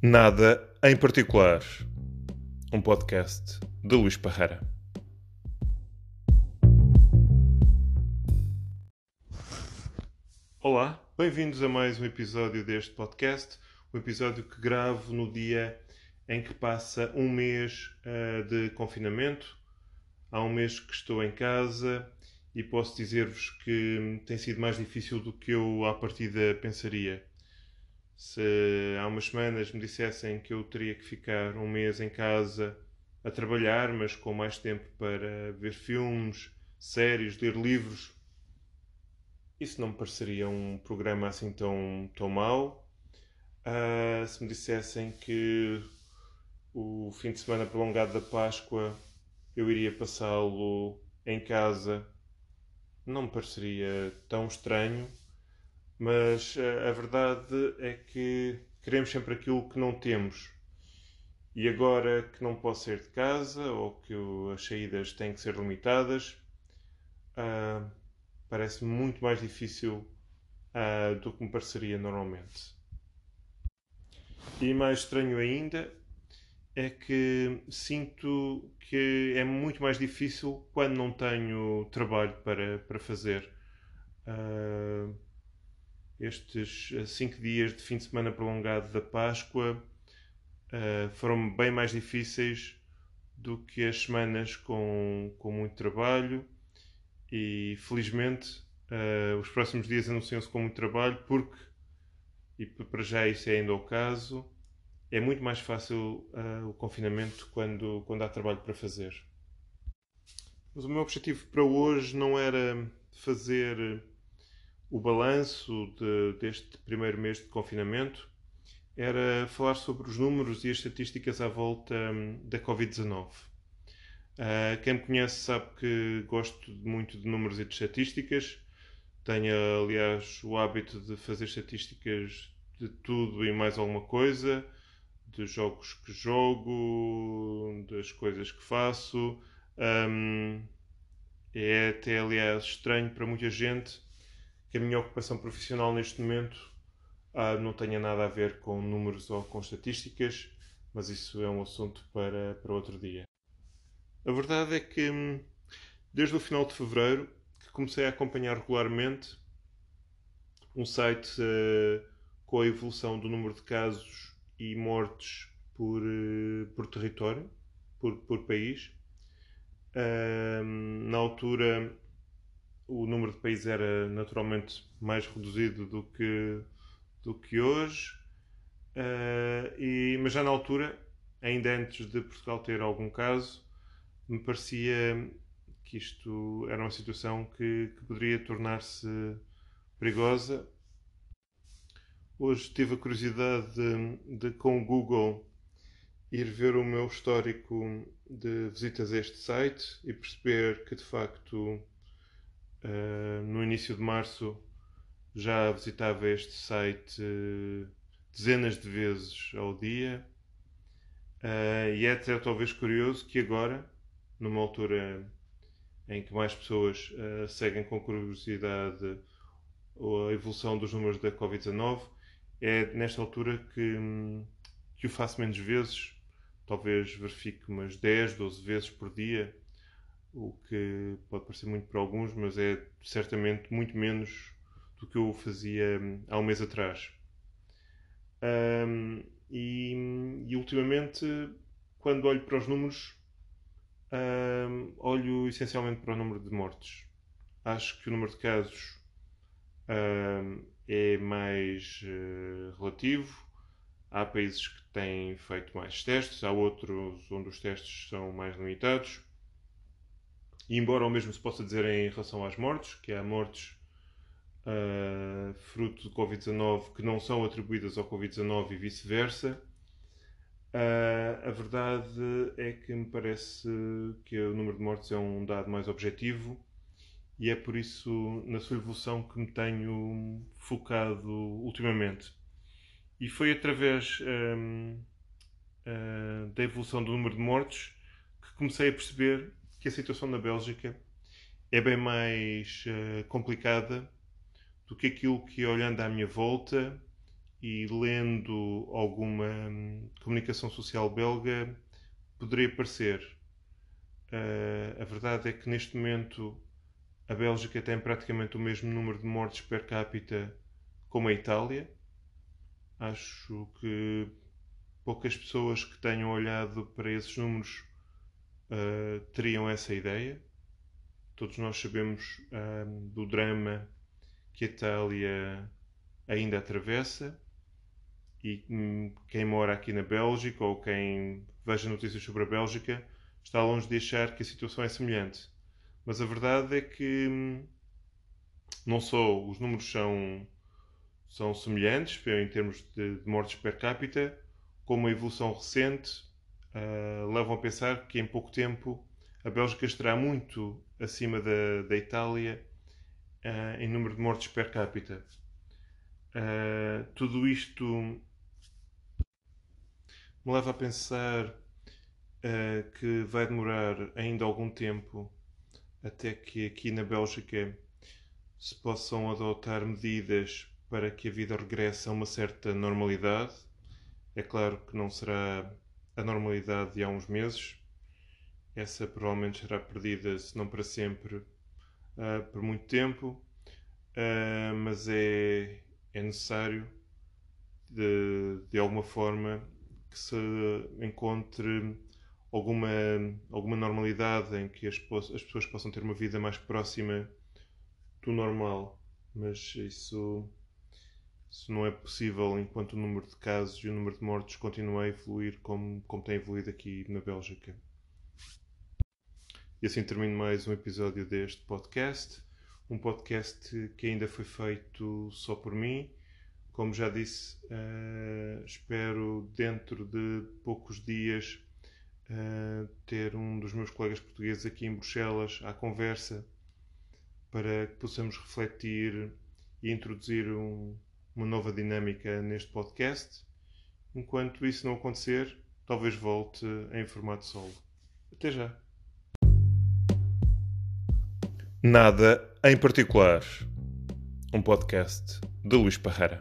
Nada em particular. Um podcast de Luís Parreira. Olá, bem-vindos a mais um episódio deste podcast. Um episódio que gravo no dia em que passa um mês uh, de confinamento. Há um mês que estou em casa e posso dizer-vos que tem sido mais difícil do que eu à partida pensaria. Se há umas semanas me dissessem que eu teria que ficar um mês em casa a trabalhar, mas com mais tempo para ver filmes, séries, ler livros, isso não me pareceria um programa assim tão, tão mau. Uh, se me dissessem que o fim de semana prolongado da Páscoa eu iria passá-lo em casa, não me pareceria tão estranho, mas uh, a verdade é que queremos sempre aquilo que não temos. E agora que não posso sair de casa ou que as saídas têm que ser limitadas, uh, parece muito mais difícil uh, do que me pareceria normalmente. E mais estranho ainda é que sinto que é muito mais difícil quando não tenho trabalho para, para fazer. Uh, estes cinco dias de fim de semana prolongado da Páscoa uh, foram bem mais difíceis do que as semanas com, com muito trabalho e felizmente uh, os próximos dias anunciam-se com muito trabalho porque, e para já isso é ainda o caso, é muito mais fácil uh, o confinamento quando, quando há trabalho para fazer. Mas o meu objetivo para hoje não era fazer o balanço de, deste primeiro mês de confinamento, era falar sobre os números e as estatísticas à volta um, da Covid-19. Uh, quem me conhece sabe que gosto muito de números e de estatísticas. Tenho, aliás, o hábito de fazer estatísticas de tudo e mais alguma coisa, dos jogos que jogo, das coisas que faço. Um, é até, aliás, estranho para muita gente que a minha ocupação profissional neste momento ah, não tenha nada a ver com números ou com estatísticas, mas isso é um assunto para, para outro dia. A verdade é que hum, desde o final de fevereiro que comecei a acompanhar regularmente um site uh, com a evolução do número de casos e mortes por, uh, por território, por, por país. Uh, na altura, o número de países era naturalmente mais reduzido do que, do que hoje, e, mas já na altura, ainda antes de Portugal ter algum caso, me parecia que isto era uma situação que, que poderia tornar-se perigosa. Hoje tive a curiosidade de, de, com o Google, ir ver o meu histórico de visitas a este site e perceber que, de facto, uh, no início de março já visitava este site uh, dezenas de vezes ao dia. Uh, e é até talvez curioso que agora, numa altura em que mais pessoas seguem com curiosidade a evolução dos números da Covid-19, é nesta altura que, que o faço menos vezes, talvez verifique umas 10, 12 vezes por dia, o que pode parecer muito para alguns, mas é certamente muito menos do que eu fazia hum, há um mês atrás. Um, e, e ultimamente, quando olho para os números, um, olho essencialmente para o número de mortes. Acho que o número de casos um, é mais uh, relativo. Há países que têm feito mais testes, há outros onde os testes são mais limitados. E embora o mesmo se possa dizer em relação às mortes, que há mortes uh, fruto de Covid-19 que não são atribuídas ao Covid-19 e vice-versa, Uh, a verdade é que me parece que o número de mortes é um dado mais objetivo e é por isso na sua evolução que me tenho focado ultimamente. E foi através um, uh, da evolução do número de mortes que comecei a perceber que a situação na Bélgica é bem mais uh, complicada do que aquilo que, olhando à minha volta e lendo alguma hum, comunicação social belga, poderia parecer. Uh, a verdade é que neste momento a Bélgica tem praticamente o mesmo número de mortes per capita como a Itália. Acho que poucas pessoas que tenham olhado para esses números uh, teriam essa ideia. Todos nós sabemos uh, do drama que a Itália ainda atravessa e um, quem mora aqui na Bélgica ou quem veja notícias sobre a Bélgica está longe de achar que a situação é semelhante. Mas a verdade é que hum, não só os números são, são semelhantes em termos de, de mortes per capita, como a evolução recente uh, levam a pensar que em pouco tempo a Bélgica estará muito acima da, da Itália uh, em número de mortes per capita. Uh, tudo isto me leva a pensar que vai demorar ainda algum tempo até que aqui na Bélgica se possam adotar medidas para que a vida regresse a uma certa normalidade é claro que não será a normalidade de há uns meses. Essa provavelmente será perdida, se não para sempre, uh, por muito tempo. Uh, mas é, é necessário, de, de alguma forma, que se encontre alguma, alguma normalidade em que as, as pessoas possam ter uma vida mais próxima do normal. Mas isso isso não é possível enquanto o número de casos e o número de mortes continua a evoluir como, como tem evoluído aqui na Bélgica. E assim termino mais um episódio deste podcast. Um podcast que ainda foi feito só por mim. Como já disse, uh, espero dentro de poucos dias uh, ter um dos meus colegas portugueses aqui em Bruxelas à conversa para que possamos refletir e introduzir um, uma nova dinâmica neste podcast. Enquanto isso não acontecer, talvez volte em formato solo. Até já. Nada em particular. Um podcast de Luís Parreira.